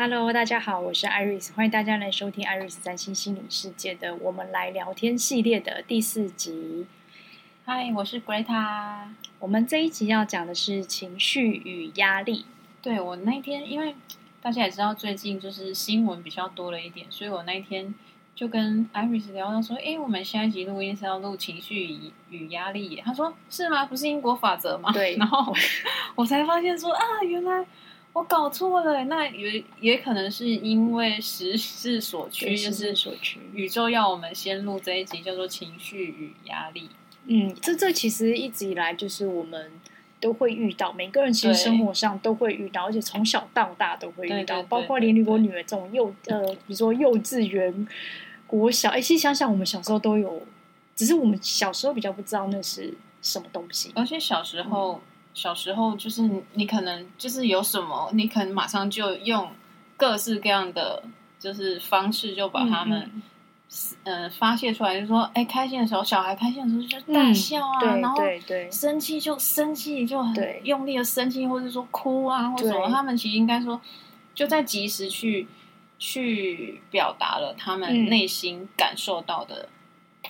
Hello，大家好，我是 Iris，欢迎大家来收听 Iris 三星心理世界的我们来聊天系列的第四集。Hi，我是 Greta。我们这一集要讲的是情绪与压力。对，我那天，因为大家也知道最近就是新闻比较多了一点，所以我那天就跟 Iris 聊到说，哎，我们下一集录音是要录情绪与与压力。他说是吗？不是因果法则吗？对。然后我才发现说啊，原来。我搞错了，那也也可能是因为时势所趋，就是所趋，宇宙要我们先录这一集，叫做情绪与压力。嗯，这这其实一直以来就是我们都会遇到，每个人其实生活上都会遇到，而且从小到大都会遇到，包括连我女儿这种幼呃，比如说幼稚园、国小，哎，其实想想我们小时候都有，只是我们小时候比较不知道那是什么东西，而且小时候。嗯小时候就是你可能就是有什么，你可能马上就用各式各样的就是方式就把他们嗯、呃、发泄出来，就是说哎，开心的时候，小孩开心的时候就大笑啊，嗯、然后对对，生气就生气就很用力的生气，或者说哭啊或者什么，他们其实应该说就在及时去去表达了他们内心感受到的，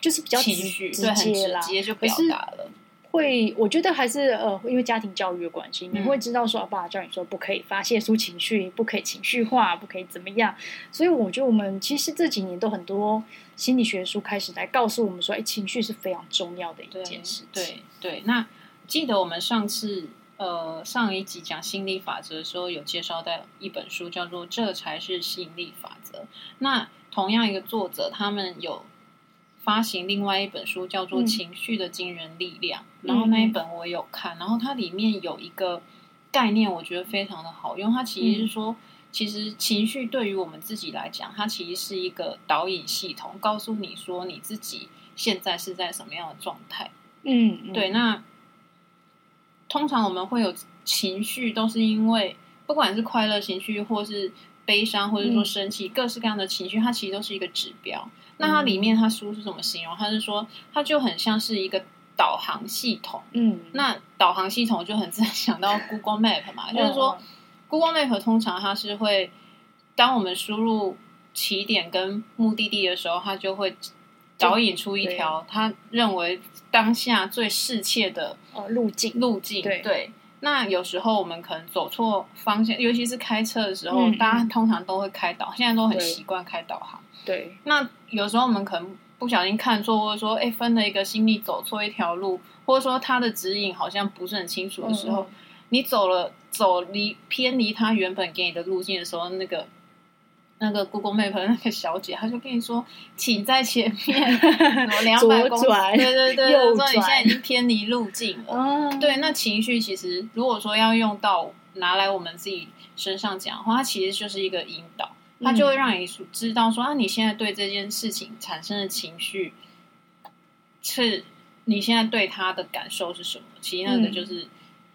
就是比较情绪，对，很直接就表达了。会，我觉得还是呃，因为家庭教育的关系，你会知道说，爸爸教你说不可以发泄出情绪，不可以情绪化，不可以怎么样。所以我觉得我们其实这几年都很多心理学书开始来告诉我们说，哎，情绪是非常重要的一件事情。对对，那记得我们上次呃上一集讲心理法则的时候，有介绍到一本书叫做《这才是吸引力法则》。那同样一个作者，他们有。发行另外一本书叫做《情绪的惊人力量》，嗯，然后那一本我有看，然后它里面有一个概念，我觉得非常的好用。它其实是说，其实情绪对于我们自己来讲，它其实是一个导引系统，告诉你说你自己现在是在什么样的状态。嗯，嗯，对。那通常我们会有情绪，都是因为不管是快乐情绪，或是悲伤，或者说生气，嗯，各式各样的情绪，它其实都是一个指标。那它里面，它书是怎么形容？它是说，它就很像是一个导航系统。嗯，那导航系统就很自然想到 Google Map 嘛，就是说，Google Map 通常它是会，当我们输入起点跟目的地的时候，它就会导引出一条他认为当下最适切的路径。路径对，对。那有时候我们可能走错方向，尤其是开车的时候，嗯、大家通常都会开导，现在都很习惯开导航。对，那有时候我们可能不小心看错，或者说，哎，分了一个心力走错一条路，或者说他的指引好像不是很清楚的时候，嗯、你走了走离偏离他原本给你的路径的时候，那个那个 Google Map 的那个小姐，她就跟你说，请在前面 两百公里，对对对，说你现在已经偏离路径了。嗯、对，那情绪其实如果说要用到拿来我们自己身上讲的话，它其实就是一个引导。他就会让你知道说啊，你现在对这件事情产生的情绪，是你现在对他的感受是什么？其实那个就是、嗯、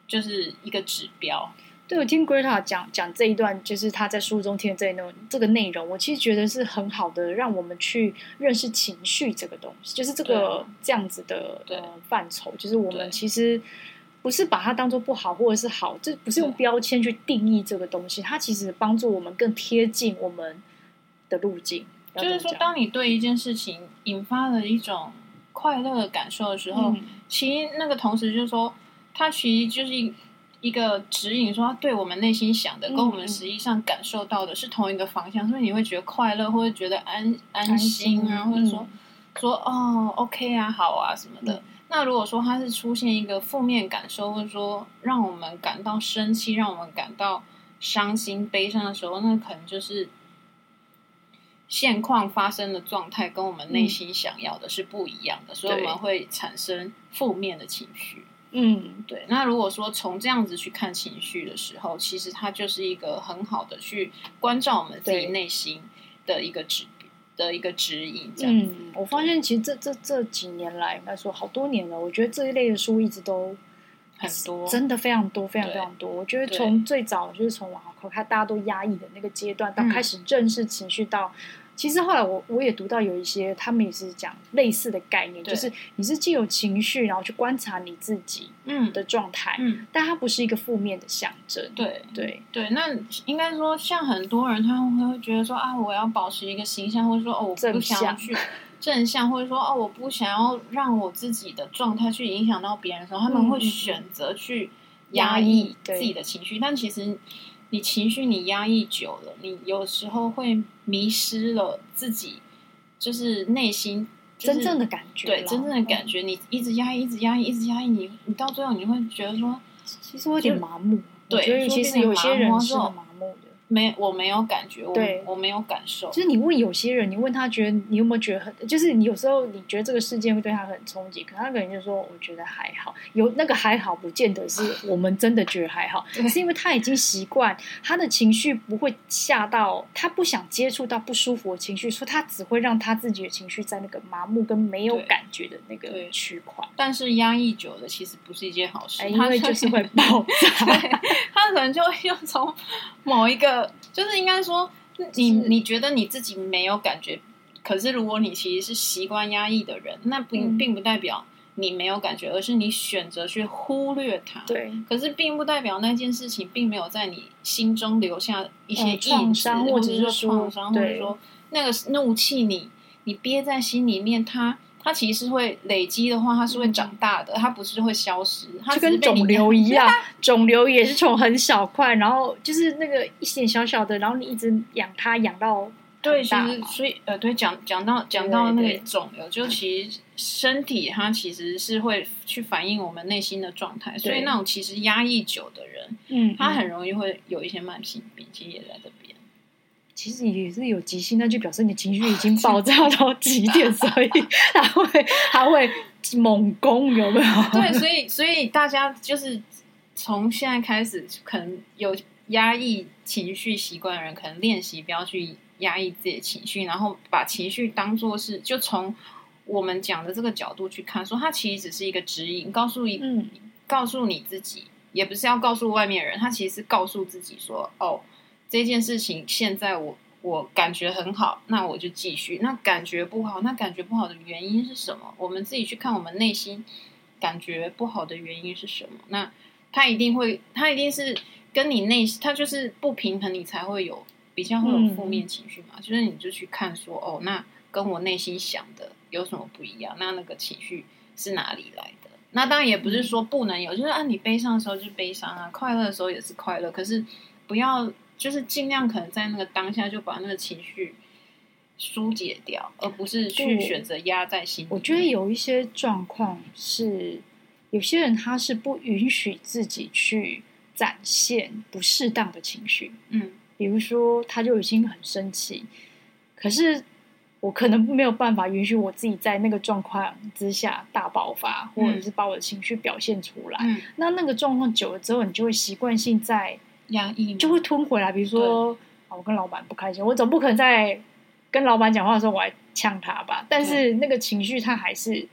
就是一个指标。对，我听 Greta 讲讲这一段，就是他在书中听的这一段这个内容，我其实觉得是很好的，让我们去认识情绪这个东西，就是这个这样子的呃范畴，就是我们其实。不是把它当做不好或者是好，这不是用标签去定义这个东西，它其实帮助我们更贴近我们的路径。就是说，当你对一件事情引发了一种快乐的感受的时候，嗯、其实那个同时就是说，它其实就是一一个指引，说它对我们内心想的跟我们实际上感受到的是同一个方向，嗯、所以你会觉得快乐，或者觉得安安心啊，心或者说、嗯、说哦，OK 啊，好啊什么的。嗯那如果说他是出现一个负面感受，或者说让我们感到生气，让我们感到伤心、悲伤的时候，那可能就是现况发生的状态跟我们内心想要的是不一样的，嗯、所以我们会产生负面的情绪。嗯，对。那如果说从这样子去看情绪的时候，其实它就是一个很好的去关照我们自己内心的一个指。的一个指引，这样子。嗯，我发现其实这这这几年来，应该说好多年了。我觉得这一类的书一直都很多，真的非常多，非常非常多。我觉得从最早就是从往后看，大家都压抑的那个阶段，到开始正视情绪，到其实后来我我也读到有一些，他们也是讲类似的概念，就是你是既有情绪，然后去观察你自己嗯。的状态，嗯，但它不是一个负面的象征。对。对。对，那应该说，像很多人他们会觉得说啊，我要保持一个形象，或者说哦，我不想要去正向，或者说哦，我不想要让我自己的状态去影响到别人的时候，他们会选择去压抑自己的情绪，但其实。你情绪你压抑久了，你有时候会迷失了自己，就是内心、就是、真正的感觉。对，真正的感觉，你一直压抑，一直压抑，一直压抑，你你到最后你会觉得说，其实我有点麻木。对，所以其实有些人是麻木的。没，我没有感觉，我我没有感受。就是你问有些人，你问他觉得你有没有觉得很，就是你有时候你觉得这个事件会对他很冲击，可他可能就说我觉得还好。有那个还好，不见得是我们真的觉得还好，是因为他已经习惯，他的情绪不会吓到他不想接触到不舒服的情绪，所以他只会让他自己的情绪在那个麻木跟没有感觉的那个区块。但是压抑久了，其实不是一件好事，欸、因为就是会爆炸。他可能就会又从某一个。就是应该说，你你觉得你自己没有感觉，可是如果你其实是习惯压抑的人，那并并不代表你没有感觉，而是你选择去忽略它。对，可是并不代表那件事情并没有在你心中留下一些创伤，或者是说创伤，或者说那个怒气，你你憋在心里面，它。它其实是会累积的话，它是会长大的，它不是会消失。它就跟肿瘤 一样，肿瘤也是从很小块，然后就是那个一点小小的，然后你一直养它，养到对，其实所以呃，对，讲讲到讲到那个肿瘤，就其实身体它其实是会去反映我们内心的状态，所以那种其实压抑久的人，嗯，他很容易会有一些慢性病，其实也在这边。其实也是有急性，那就表示你情绪已经爆炸到极点，所以他会他会猛攻，有没有？对，所以所以大家就是从现在开始，可能有压抑情绪习惯的人，可能练习不要去压抑自己的情绪，然后把情绪当做是，就从我们讲的这个角度去看，说它其实只是一个指引，告诉一，嗯，告诉你自己，也不是要告诉外面人，他其实是告诉自己说，哦。这件事情现在我我感觉很好，那我就继续。那感觉不好，那感觉不好的原因是什么？我们自己去看我们内心感觉不好的原因是什么？那他一定会，他一定是跟你内心，他就是不平衡，你才会有比较会有负面情绪嘛。嗯、就是你就去看说，哦，那跟我内心想的有什么不一样？那那个情绪是哪里来的？那当然也不是说不能有，就是啊，你悲伤的时候就是悲伤啊，快乐的时候也是快乐，可是不要。就是尽量可能在那个当下就把那个情绪疏解掉，而不是去选择压在心里。我觉得有一些状况是，有些人他是不允许自己去展现不适当的情绪。嗯，比如说他就已经很生气，可是我可能没有办法允许我自己在那个状况之下大爆发，或者是把我的情绪表现出来。嗯，那那个状况久了之后，你就会习惯性在。压抑就会吞回来，比如说啊，我跟老板不开心，我总不可能在跟老板讲话的时候我还呛他吧？但是那个情绪他还是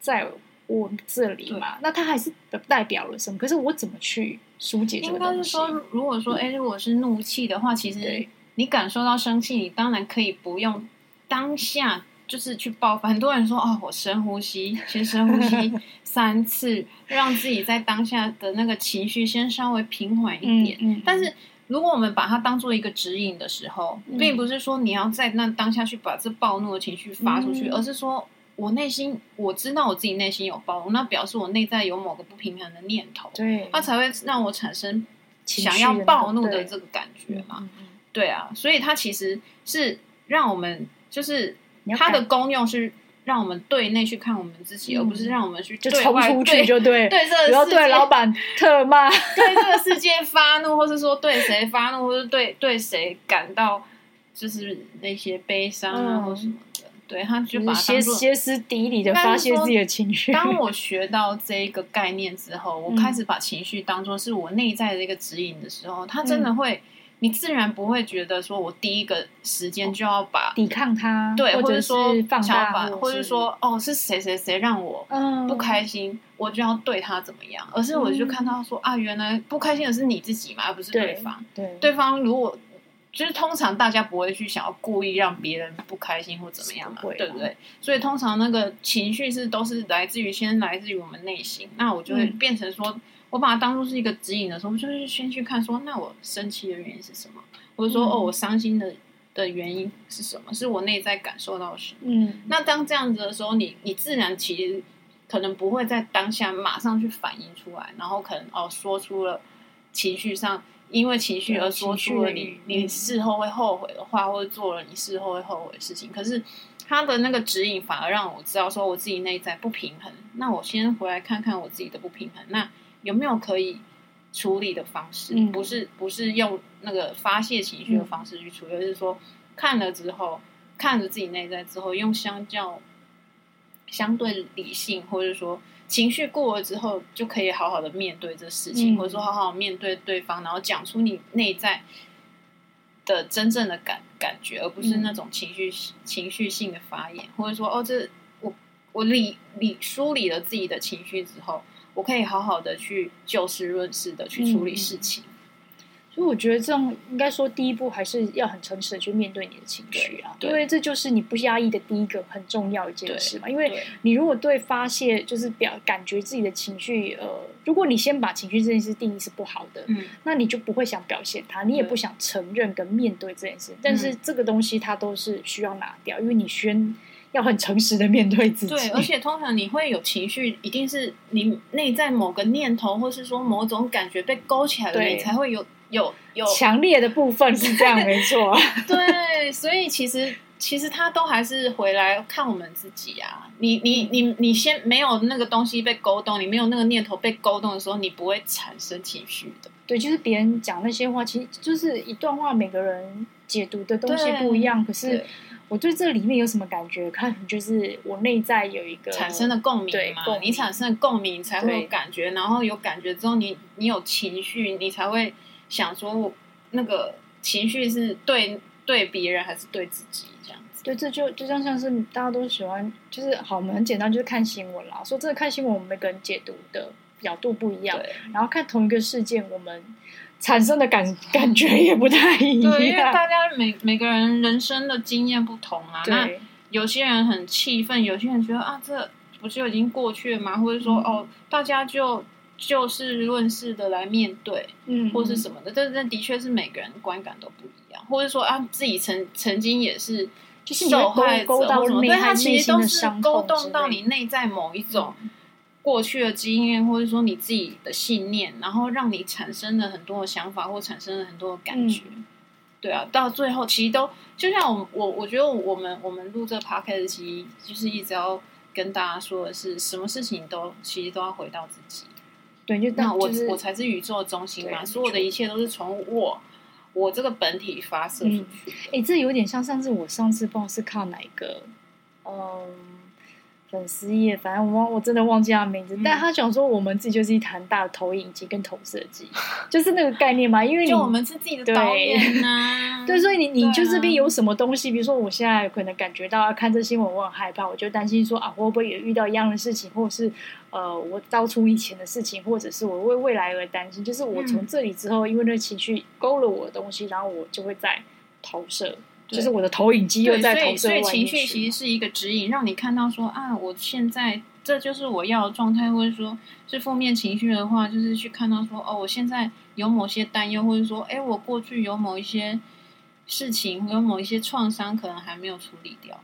在我这里嘛，那他还是代表了什么？可是我怎么去疏解这个东西？应该是说，如果说哎，如果是怒气的话，其实你感受到生气，你当然可以不用当下。就是去爆发，很多人说哦，我深呼吸，先深呼吸 三次，让自己在当下的那个情绪先稍微平缓一点。嗯嗯、但是，如果我们把它当做一个指引的时候，嗯、并不是说你要在那当下去把这暴怒的情绪发出去，嗯、而是说我内心我知道我自己内心有暴怒，那表示我内在有某个不平衡的念头，对，它才会让我产生想要暴怒的这个感觉嘛。对，对啊，所以它其实是让我们就是。它的功用是让我们对内去看我们自己，嗯、而不是让我们去就冲出去就对 对这个世界，对老板特骂，对这个世界发怒，或是说对谁发怒，或是对对谁感到就是那些悲伤啊，嗯、或什么的。对，他就把它歇歇斯底里的发泄自己的情绪。当我学到这一个概念之后，我开始把情绪当做是我内在的一个指引的时候，他真的会。嗯你自然不会觉得说，我第一个时间就要把抵抗他，对，或者说放大，或者说哦，是谁谁谁让我不开心，我就要对他怎么样？而是我就看到说啊，原来不开心的是你自己嘛，而不是对方。对，对方如果就是通常大家不会去想要故意让别人不开心或怎么样嘛，不对不对？所以通常那个情绪是都是来自于先来自于我们内心，那我就会变成说，嗯、我把它当做是一个指引的时候，我就是先去看说，那我生气的原因是什么？或者说，哦，我伤心的的原因是什么？是我内在感受到什么？嗯，那当这样子的时候，你你自然其实可能不会在当下马上去反应出来，然后可能哦说出了情绪上。因为情绪而说出了你你事后会后悔的话，或者做了你事后会后悔的事情。可是他的那个指引反而让我知道说我自己内在不平衡。那我先回来看看我自己的不平衡，那有没有可以处理的方式？嗯、不是不是用那个发泄情绪的方式去处理，而、嗯、是说看了之后，看着自己内在之后，用相较相对理性，或者说。情绪过了之后，就可以好好的面对这事情，嗯、或者说好好面对对方，然后讲出你内在的真正的感感觉，而不是那种情绪、嗯、情绪性的发言，或者说哦，这我我理理梳理了自己的情绪之后，我可以好好的去就事论事的去处理事情。嗯所以我觉得这样应该说，第一步还是要很诚实的去面对你的情绪啊，因为这就是你不压抑的第一个很重要一件事嘛。因为你如果对发泄就是表感觉自己的情绪，呃，如果你先把情绪这件事定义是不好的，嗯，那你就不会想表现它，你也不想承认跟面对这件事。但是这个东西它都是需要拿掉，因为你先要很诚实的面对自己。对，而且通常你会有情绪，一定是你内在某个念头，或是说某种感觉被勾起来了，你才会有。有有强烈的部分是这样，没错。对，所以其实其实他都还是回来看我们自己啊。你你你你先没有那个东西被勾动，你没有那个念头被勾动的时候，你不会产生情绪的。对，就是别人讲那些话，其实就是一段话，每个人解读的东西不一样。可是我对这里面有什么感觉？看就是我内在有一个产生的共鸣嘛。你产生的共鸣才会有感觉，然后有感觉之后你，你你有情绪，你才会。想说，那个情绪是对对别人还是对自己这样子？对，这就就像像是大家都喜欢，就是好，我们很简单，就是看新闻啦。说真的，看新闻，我们每个人解读的角度不一样。然后看同一个事件，我们产生的感感觉也不太一样。对，因为大家每每个人人生的经验不同啊。那有些人很气愤，有些人觉得啊，这不就已经过去了吗？或者说，嗯、哦，大家就。就事论事的来面对，嗯，或是什么的，但这的确是每个人观感都不一样，或者说啊，自己曾曾经也是就是受害者或什么，对，他其实都是勾动到你内在某一种过去的经验，或者说你自己的信念，然后让你产生了很多的想法，或产生了很多的感觉，嗯、对啊，到最后其实都就像我我我觉得我们我们录这 podcast 其实就是一直要跟大家说的是，什么事情都其实都要回到自己。对，就那我、就是、我才是宇宙的中心嘛，所有的一切都是从我我这个本体发射出去。哎、嗯，这有点像上次我上次不知道是靠哪一个，嗯。粉丝页，反正我忘，我真的忘记他名字。嗯、但他讲说，我们自己就是一台大的投影机跟投射机，就是那个概念嘛。因为你就我们是自己的导演呐、啊，对，所以你你就这边有什么东西，啊、比如说我现在可能感觉到看这新闻我很害怕，我就担心说啊，会不会也遇到一样的事情，或者是呃，我遭出以前的事情，或者是我为未来而担心。就是我从这里之后，嗯、因为那个情绪勾了我的东西，然后我就会再投射。就是我的投影机又在投射。所以，所以情绪其实是一个指引，让你看到说啊，我现在这就是我要的状态，或者说是负面情绪的话，就是去看到说哦，我现在有某些担忧，或者说哎，我过去有某一些事情，有某一些创伤，可能还没有处理掉。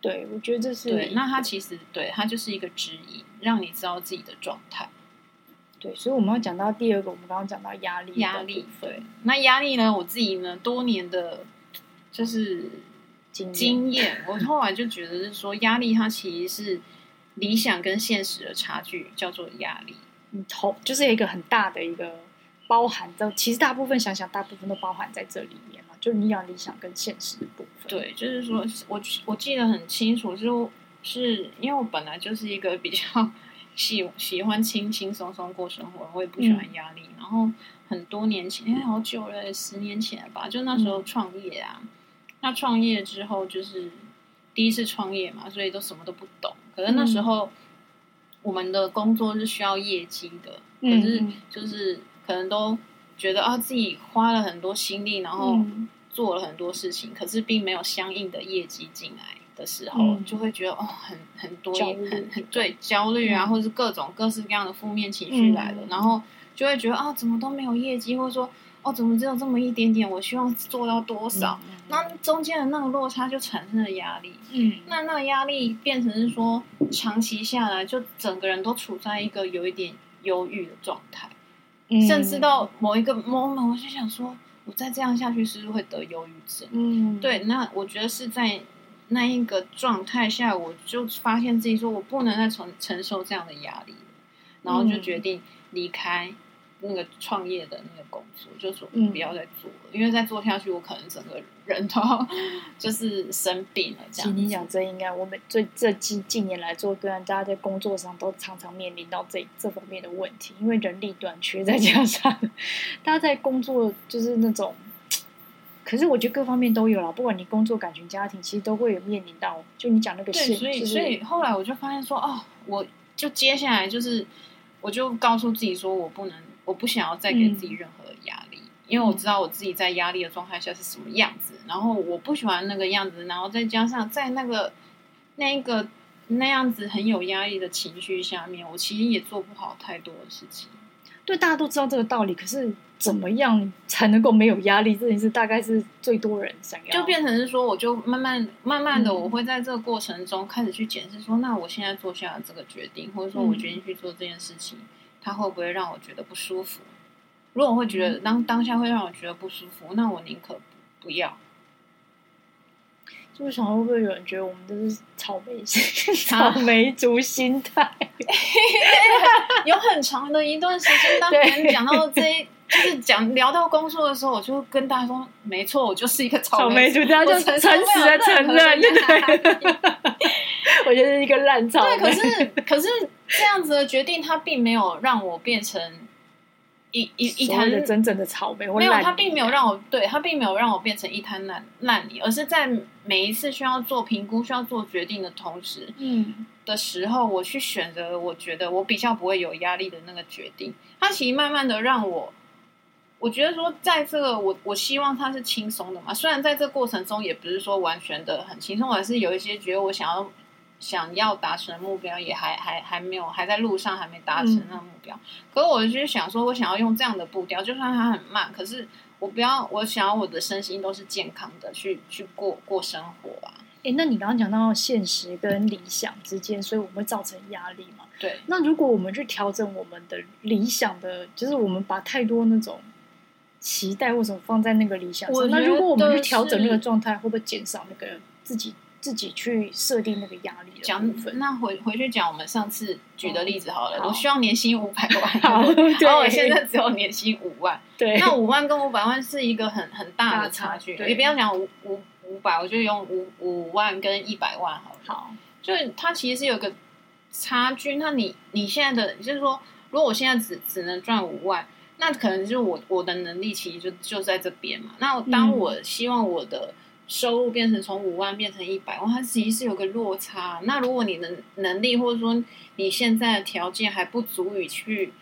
对，我觉得这是对。那它其实对它就是一个指引，让你知道自己的状态。对，所以我们要讲到第二个，我们刚刚讲到压力，压力。对，那压力呢？我自己呢，多年的。就是经验，我后来就觉得是说，压力它其实是理想跟现实的差距，叫做压力。嗯，头就是一个很大的一个包含的，其实大部分想想，大部分都包含在这里面嘛。就是你讲理想跟现实的部分。对，就是说我我记得很清楚，就是因为我本来就是一个比较喜喜欢轻轻松松过生活，我也不喜欢压力。嗯、然后很多年前，哎，好久了，十年前吧，就那时候创业啊。嗯那创业之后就是第一次创业嘛，所以都什么都不懂。可是那时候我们的工作是需要业绩的，嗯、可是就是可能都觉得啊自己花了很多心力，然后做了很多事情，可是并没有相应的业绩进来的时候，嗯、就会觉得哦，很很多焦很很对焦虑啊，嗯、或者是各种各式各样的负面情绪来了，嗯、然后就会觉得啊，怎么都没有业绩，或者说哦，怎么只有这么一点点？我希望做到多少？嗯、那中间的那个落差就产生了压力。嗯，那那个压力变成是说，长期下来就整个人都处在一个有一点忧郁的状态，嗯、甚至到某一个 moment，我就想说。我再这样下去，是不是会得忧郁症？嗯，对。那我觉得是在那一个状态下，我就发现自己说我不能再承承受这样的压力，然后就决定离开。那个创业的那个工作，就说不要再做了，嗯、因为再做下去，我可能整个人都 就是生病了。这样，你讲真应该我们最这近近年来做个案，大家在工作上都常常面临到这这方面的问题，因为人力短缺，再加上大家在工作就是那种，可是我觉得各方面都有啦，不管你工作、感情、家庭，其实都会有面临到。就你讲那个事，所以、就是、所以后来我就发现说，哦，我就接下来就是，我就告诉自己说，我不能。我不想要再给自己任何的压力，嗯、因为我知道我自己在压力的状态下是什么样子，然后我不喜欢那个样子，然后再加上在那个那个那样子很有压力的情绪下面，我其实也做不好太多的事情。对，大家都知道这个道理，可是怎么样才能够没有压力？这件事大概是最多人想要，就变成是说，我就慢慢慢慢的，我会在这个过程中开始去检视说，嗯、那我现在做下的这个决定，或者说我决定去做这件事情。嗯他会不会让我觉得不舒服？如果我会觉得当当下会让我觉得不舒服，那我宁可不不要。就是想会不会有人觉得我们都是草莓 草莓族心态？有很长的一段时间，当别人讲到这一，就是讲聊到工作的时候，我就跟大家说，没错，我就是一个草莓族，他就诚实的承认，对。我觉得是一个烂草莓。对，可是可是。这样子的决定，它并没有让我变成一一一滩真正的草莓。没有，它并没有让我对它并没有让我变成一滩烂烂泥，而是在每一次需要做评估、需要做决定的同时，嗯，的时候，我去选择我觉得我比较不会有压力的那个决定。它其实慢慢的让我，我觉得说，在这个我我希望它是轻松的嘛。虽然在这过程中，也不是说完全的很轻松，还是有一些觉得我想要。想要达成的目标也还还还没有，还在路上，还没达成那个目标。嗯、可是我就是想说，我想要用这样的步调，就算它很慢，可是我不要，我想要我的身心都是健康的，去去过过生活啊。诶，那你刚刚讲到现实跟理想之间，所以我们会造成压力嘛？对。那如果我们去调整我们的理想的，就是我们把太多那种期待或什么放在那个理想上，那如果我们去调整那个状态，会不会减少那个自己？自己去设定那个压力的。讲，那回回去讲我们上次举的例子好了。哦、好，我希望年薪五百万，然后我现在只有年薪五万。对，那五万跟五百万是一个很很大的差距。你不要讲五五五百，我就用五五万跟一百万好了。好，就它其实是有个差距。那你你现在的就是说，如果我现在只只能赚五万，那可能就是我我的能力其实就就在这边嘛。那当我希望我的。嗯收入变成从五万变成一百万，它其实是有个落差。那如果你能能力或者说你现在的条件还不足以去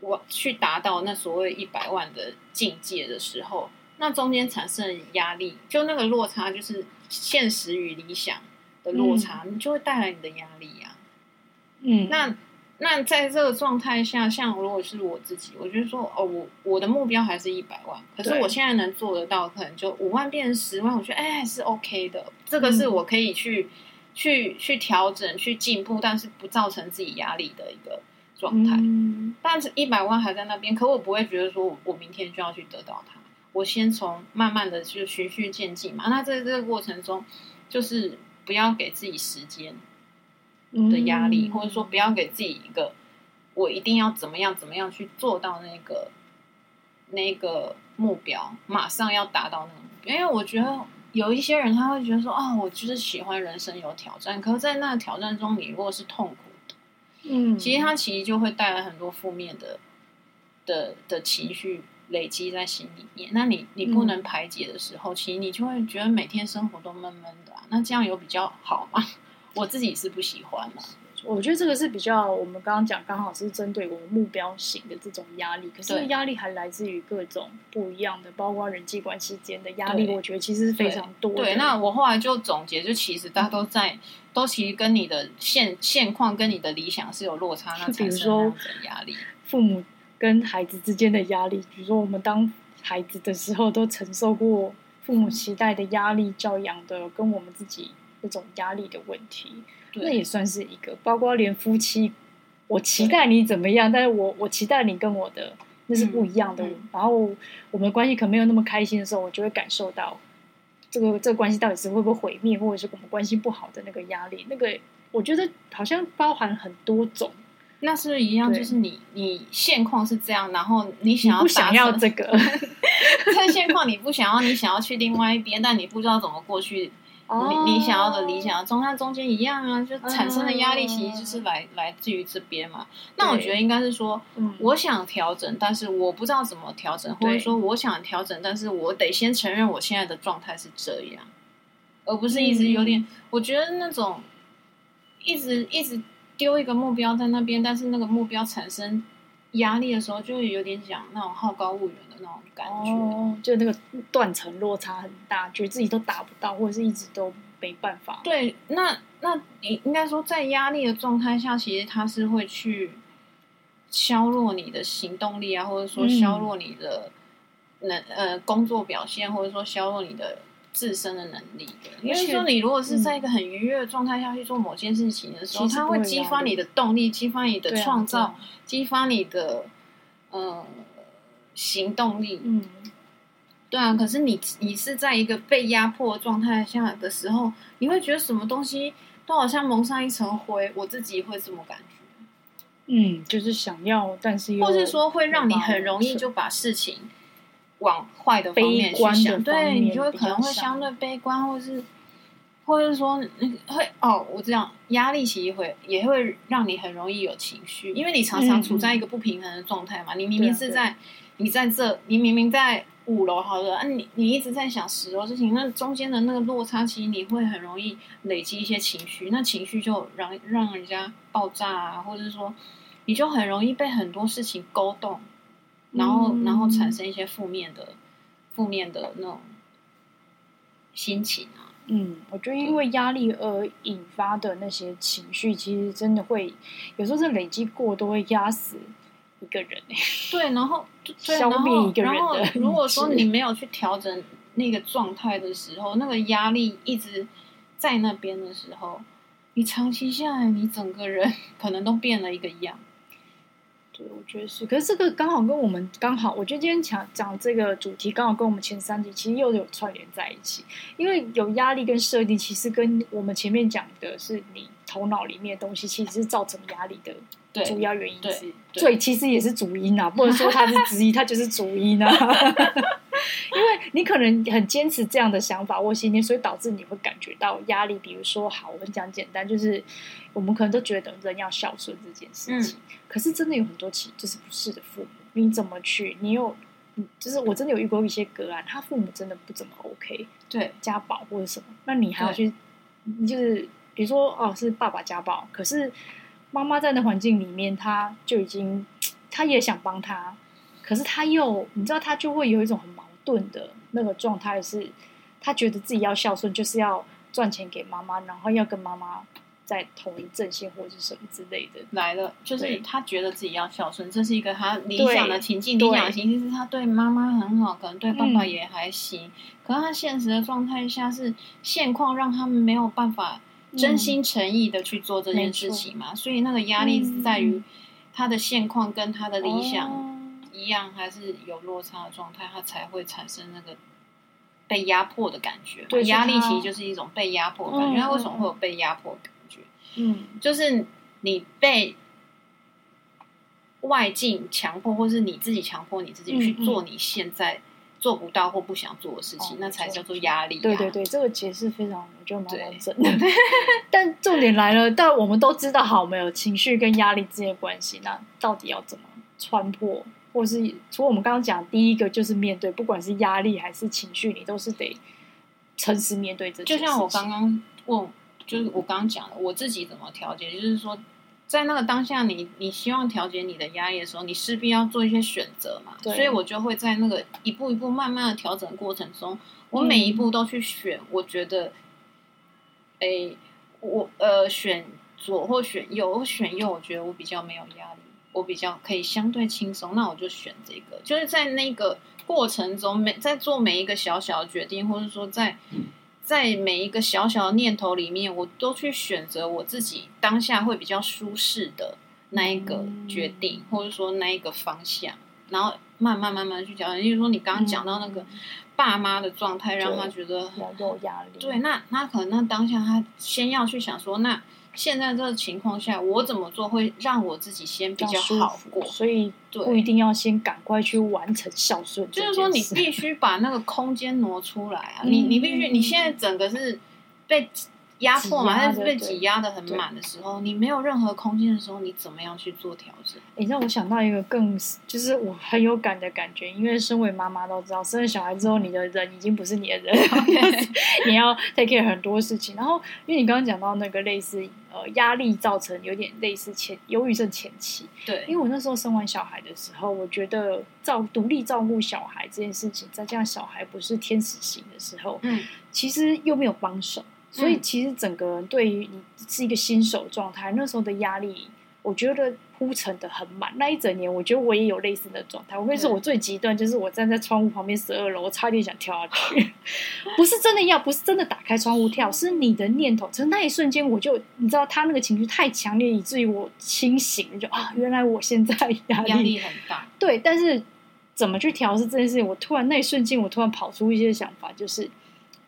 我去达到那所谓一百万的境界的时候，那中间产生的压力，就那个落差，就是现实与理想的落差，嗯、你就会带来你的压力呀、啊。嗯，那。那在这个状态下，像如果是我自己，我觉得说，哦，我我的目标还是一百万，可是我现在能做得到，可能就五万变成十万，我觉得哎，还是 OK 的。这个是我可以去、嗯、去去调整、去进步，但是不造成自己压力的一个状态。嗯、但是一百万还在那边，可我不会觉得说我我明天就要去得到它。我先从慢慢的就循序渐进嘛。那在这个过程中，就是不要给自己时间。的压力，或者说不要给自己一个我一定要怎么样怎么样去做到那个那个目标，马上要达到那个目标。因为我觉得有一些人他会觉得说啊，我就是喜欢人生有挑战，可是，在那个挑战中，你如果是痛苦的，嗯，其实他其实就会带来很多负面的的的情绪累积在心里面。那你你不能排解的时候，嗯、其实你就会觉得每天生活都闷闷的、啊。那这样有比较好吗？我自己是不喜欢的，我觉得这个是比较我们刚刚讲，刚好是针对我们目标型的这种压力。可是压力还来自于各种不一样的，包括人际关系间的压力。我觉得其实是非常多的。对，对，那我后来就总结，就其实大家都在，嗯、都其实跟你的现现况跟你的理想是有落差，那 产生那样子的压力。父母跟孩子之间的压力，比如说我们当孩子的时候，都承受过父母期待的压力、教养的，跟我们自己那种压力的问题。那也算是一个，包括连夫妻，我期待你怎么样，但是我我期待你跟我的那是不一样的。嗯嗯、然后我们关系可能没有那么开心的时候，我就会感受到这个这个关系到底是会不会毁灭，或者是我们关系不好的那个压力。那个我觉得好像包含很多种。那是一样，就是你你现况是这样，然后你想要不想要这个？在现况你不想要，你想要去另外一边，但你不知道怎么过去。你你想要的理想中，它中间一样啊，就产生的压力其实就是来、嗯、来自于这边嘛。那我觉得应该是说，嗯、我想调整，但是我不知道怎么调整，或者说我想调整，但是我得先承认我现在的状态是这样，而不是一直有点。嗯、我觉得那种一直一直丢一个目标在那边，但是那个目标产生压力的时候，就会有点想那种好高骛远的那种感觉，哦，就那个断层落差很大，觉得自己都达不到，或者是一直都没办法。对，那那你应该说，在压力的状态下，其实它是会去削弱你的行动力啊，或者说削弱你的能、嗯、呃工作表现，或者说削弱你的。自身的能力的，因为说你如果是在一个很愉悦的状态下去做某件事情的时候，它会激发你的动力，激发你的创造，激发你的呃行动力。嗯，对啊。可是你你是在一个被压迫状态下的时候，你会觉得什么东西都好像蒙上一层灰。我自己会这么感觉。嗯，就是想要，但是又或是说会让你很容易就把事情。往坏的方面去想，对，你就会可能会相对悲观，或是，或者是说，会哦，我这样压力其实会也会让你很容易有情绪，因为你常常处在一个不平衡的状态嘛。嗯、你明明是在，啊、你在这，你明明在五楼，好的，啊，你你一直在想十楼事情，那中间的那个落差，其实你会很容易累积一些情绪，那情绪就让让人家爆炸啊，或者是说，你就很容易被很多事情勾动。然后，嗯、然后产生一些负面的、负面的那种心情啊。嗯，我觉得因为压力而引发的那些情绪，其实真的会有时候是累积过，多会压死一个人。对，然后消灭一个人的。然后，如果说你没有去调整那个状态的时候，那个压力一直在那边的时候，你长期下来，你整个人 可能都变了一个样。对，我觉得是，可是这个刚好跟我们刚好，我觉得今天讲讲这个主题刚好跟我们前三集其实又有串联在一起，因为有压力跟设定，其实跟我们前面讲的是你头脑里面的东西，其实是造成压力的主要原因所以其实也是主因啊，不能说它是之一，它就是主因啊。因为你可能很坚持这样的想法或信念，所以导致你会感觉到压力。比如说，好，我们讲简单，就是我们可能都觉得人要孝顺这件事情，嗯、可是真的有很多其就是不是的父母，你怎么去？你有，就是我真的有遇过一些个案，他父母真的不怎么 OK，对，家暴或者什么，那你还要去，对就是比如说哦，是爸爸家暴，可是妈妈在那环境里面，他就已经，他也想帮他，可是他又，你知道，他就会有一种很矛盾的那个状态是，他觉得自己要孝顺，就是要赚钱给妈妈，然后要跟妈妈在同一阵线或者是什么之类的。来了，就是他觉得自己要孝顺，这是一个他理想的情境。理想的情境是他对妈妈很好，可能对爸爸也还行。嗯、可是他现实的状态下是现况让他们没有办法真心诚意的去做这件事情嘛，嗯、所以那个压力是在于他的现况跟他的理想。哦一样还是有落差的状态，它才会产生那个被压迫的感觉。对，压力其实就是一种被压迫的感觉。为什么会有被压迫的感觉？嗯，就是你被外境强迫，或是你自己强迫你自己去做你现在做不到或不想做的事情，嗯嗯、那才叫做压力、啊。对对对，这个解释非常，我觉得蛮完整的。但重点来了，但我们都知道，好，没有情绪跟压力之间的关系，那到底要怎么穿破？或是，除了我们刚刚讲，第一个就是面对，不管是压力还是情绪，你都是得诚实面对这。就像我刚刚问，就是我刚刚讲的，我自己怎么调节，就是说，在那个当下你，你你希望调节你的压力的时候，你势必要做一些选择嘛。所以我就会在那个一步一步慢慢的调整过程中，我每一步都去选。我觉得，哎、我呃选左或选右，我选右，我觉得我比较没有压力，我比较可以相对轻松，那我就选这个。就是在那个过程中，每在做每一个小小的决定，或者说在。在每一个小小的念头里面，我都去选择我自己当下会比较舒适的那一个决定，嗯、或者说那一个方向，然后慢慢慢慢去调整。例如说，你刚刚讲到那个爸妈的状态，让他觉得很有压力。对，那那可能那当下他先要去想说，那。现在这个情况下，我怎么做会让我自己先比较好过？所以不一定要先赶快去完成孝顺。就是说，你必须把那个空间挪出来啊！你你必须，你现在整个是被。压迫嘛，它是被挤压的很满的时候，你没有任何空间的时候，你怎么样去做调整？你让我想到一个更，就是我很有感的感觉，因为身为妈妈都知道，生了小孩之后，你的人已经不是你的人，Okay. 你要 take care 很多事情。然后，因为你刚刚讲到那个类似呃压力造成有点类似前忧郁症前期，对，因为我那时候生完小孩的时候，我觉得照独立照顾小孩这件事情，再加上小孩不是天使型的时候，嗯，其实又没有帮手。所以其实整个人对于你是一个新手状态，那时候的压力，我觉得铺陈的很满。那一整年，我觉得我也有类似的状态。我跟你说，我最极端就是我站在窗户旁边十二楼，我差点想跳下去。不是真的要，不是真的打开窗户跳，是你的念头。从那一瞬间，我就你知道，他那个情绪太强烈，以至于我清醒，就啊，原来我现在压力，压力很大。对，但是怎么去调是这件事情？我突然那一瞬间，我突然跑出一些想法，就是。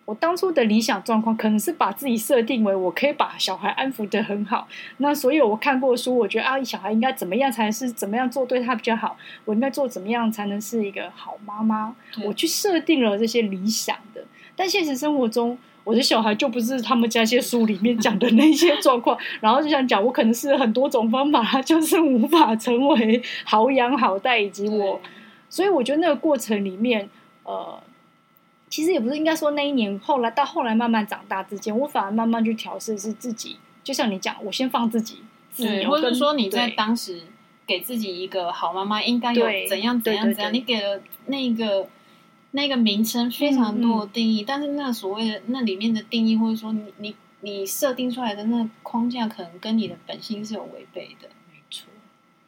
我当初的理想状况可能是把自己设定为我可以把小孩安抚的很好。那所以我看过书，我觉得啊，小孩应该怎么样才是怎么样做对他比较好？我应该做怎么样才能是一个好妈妈？我去设定了这些理想的，但现实生活中，我的小孩就不是他们家些书里面讲的那些 状况。然后就想讲，我可能是很多种方法，他就是无法成为好养好带，以及我。所以我觉得那个过程里面，呃。其实也不是，应该说那一年后来到后来慢慢长大之间，我反而慢慢去调试是自己。就像你讲，我先放自己自由，或者说你在当时给自己一个好妈妈应该有怎样怎样怎样，你给了那个那个名称非常多的定义，嗯嗯，但是那所谓的那里面的定义，或者说你你你设定出来的那个框架，可能跟你的本心是有违背的。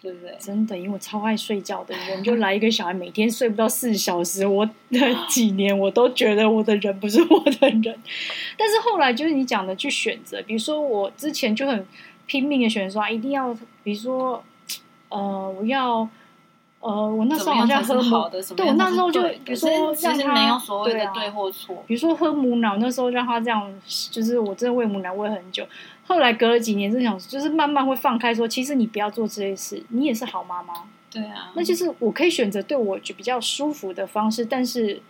对不对？真的，因为我超爱睡觉的人，就来一个小孩，每天睡不到四小时，我那几年我都觉得我的人不是我的人。但是后来就是你讲的去选择，比如说我之前就很拼命的选择，一定要，比如说，呃，我要，呃，我那时候好像喝好的什么，对，我那时候就比如说让他没有所谓的对或错，比如说喝母奶，那时候让他这样，就是我真的喂母奶喂很久。后来隔了几年，就想就是慢慢会放开，说其实你不要做这些事，你也是好妈妈。对啊，那就是我可以选择对我就比较舒服的方式，但是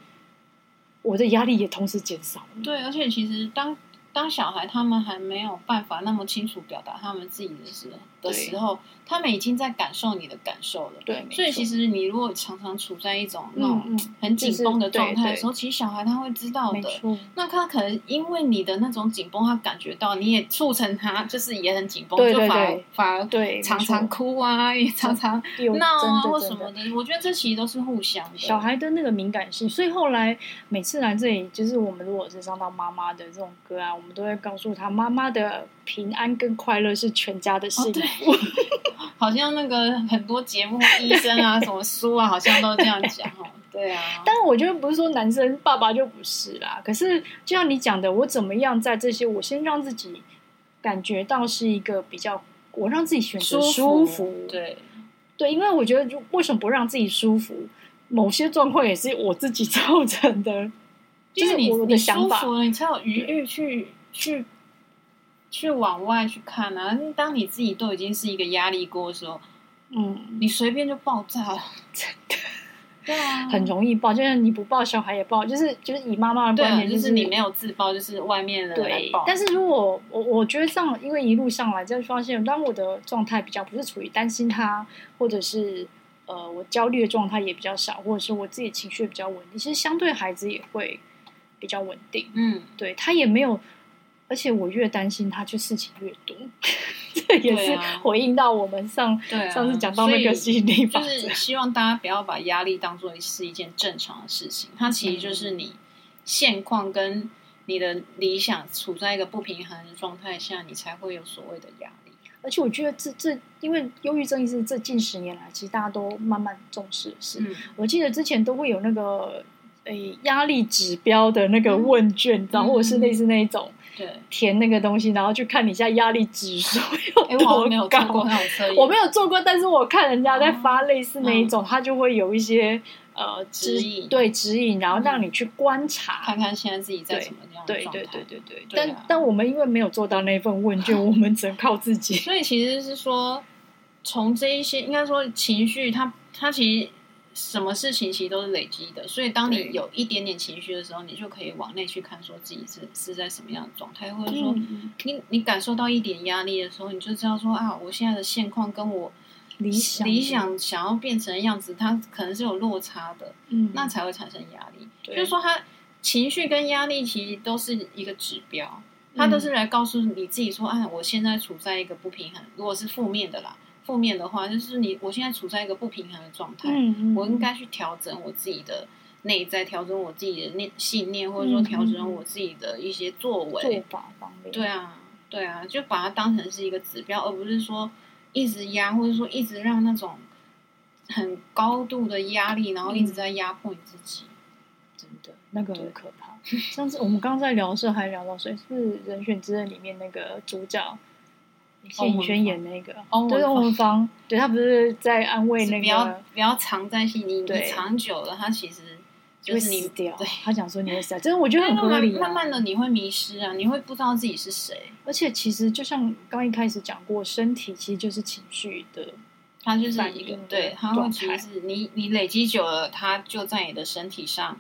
我的压力也同时减少。对，而且其实当当小孩他们还没有办法那么清楚表达他们自己的时候。的时候，他们已经在感受你的感受了。对，所以其实你如果常常处在一种那种很紧绷的状态的时候，其实小孩他会知道的。那他可能因为你的那种紧绷，他感觉到你也促成他，就是也很紧绷，就反而反而对常常哭啊，也常常 闹啊或什么的。我觉得这其实都是互相的。小孩的那个敏感性，所以后来每次来这里，就是我们如果是上到妈妈的这种歌啊，我们都会告诉他，妈妈的平安跟快乐是全家的幸福。好像那个很多节目、医生啊、什么书啊，好像都这样讲哦。对啊，但是我觉得不是说男生爸爸就不是啦。可是就像你讲的，我怎么样在这些，我先让自己感觉到是一个比较，我让自己选择舒服。对对，因为我觉得为什么不让自己舒服？某些状况也是我自己造成的，就是我的想法，你，你才有余欲去去。去往外去看啊！当你自己都已经是一个压力锅的时候，嗯，你随便就爆炸了，真的，对啊，很容易爆。就是你不爆，小孩也爆，就是就是以妈妈的观点，就是、就是你没有自爆，就是外面的人来爆。但是如果我我觉得这样，因为一路上来就发现，当我的状态比较不是处于担心他，或者是呃我焦虑的状态也比较少，或者是我自己情绪比较稳定，其实相对孩子也会比较稳定。嗯，对他也没有。而且我越担心他，就事情越多。这也是回应到我们上、啊、上次讲到那个吸引力法则，就是希望大家不要把压力当做是一件正常的事情，它其实就是你现况跟你的理想处在一个不平衡的状态下，你才会有所谓的压力。而且我觉得这这，因为忧郁症是这近十年来，其实大家都慢慢重视的事。嗯、我记得之前都会有那个诶压力指标的那个问卷，然、嗯、后或者是类似那一种。对，填那个东西，然后去看你现在压力指数有多高。我没有做过那种测验，我没有做过，但是我看人家在发类似那一种，他、嗯、就会有一些呃指引，对指引，然后让你去观察，看看现在自己在什么样的状态。对对对对对。但、啊、但我们因为没有做到那份问卷，我们只能靠自己。所以其实是说，从这一些应该说情绪它，它它其实。什么事情其实都是累积的，所以当你有一点点情绪的时候，你就可以往内去看，说自己是是在什么样的状态，或者说你你感受到一点压力的时候，你就知道说啊，我现在的现况跟我理想理想想要变成的样子，它可能是有落差的，嗯，那才会产生压力。就是说，它情绪跟压力其实都是一个指标，它都是来告诉你自己说，啊，我现在处在一个不平衡，如果是负面的啦。负面的话，就是你我现在处在一个不平衡的状态，嗯嗯，我应该去调整我自己的内在，调整我自己的念信念，或者说调整我自己的一些作为做法方面。对啊，对啊，就把它当成是一个指标，而不是说一直压，或者说一直让那种很高度的压力，然后一直在压迫你自己。嗯、真的，那个很可怕。上次我们刚刚在聊的时候，还聊到谁是人选之刃里面那个主角。谢盈萱演那个，对，欧文芳，对，他不是在安慰那个，不要不要藏在心里，你藏久了，他其实就是你死掉。对，他讲说你会死掉，真的我觉得很合理。慢慢的你会迷失啊，你会不知道自己是谁。而且其实就像刚一开始讲过，身体其实就是情绪的，它就是一个，对，它会其实是你你累积久了，它就在你的身体上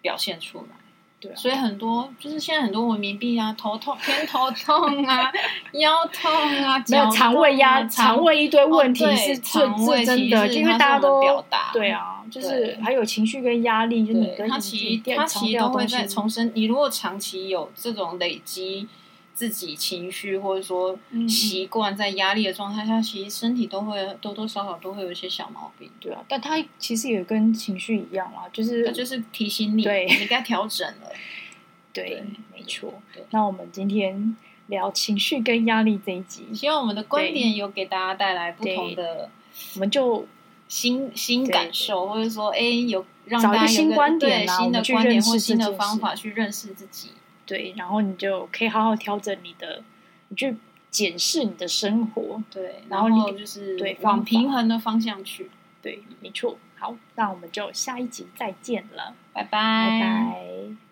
表现出来。对啊，所以很多就是现在很多文明病啊，头痛、偏头痛啊，腰痛啊，没有肠胃压、肠胃一堆问题是肠胃真的，因为大家都表达对啊，就是还有情绪跟压力，就是你跟它其实他其实都会在重生。你如果长期有这种累积。自己情绪或者说习惯在压力的状态下，嗯、其实身体都会多多少少都会有一些小毛病。对啊，但他其实也跟情绪一样啦，就是就是提醒你，对，你该调整了。对，对没错。那我们今天聊情绪跟压力这一集，希望我们的观点有给大家带来不同的，我们就新新感受，或者说，哎，有让大家有个新观点、新的观点或新的方法去认识自己。对，然后你就可以好好调整你的，你去检视你的生活。对，然后你就是对往平衡的方向去。对，没错。好，那我们就下一集再见了，拜拜，拜拜。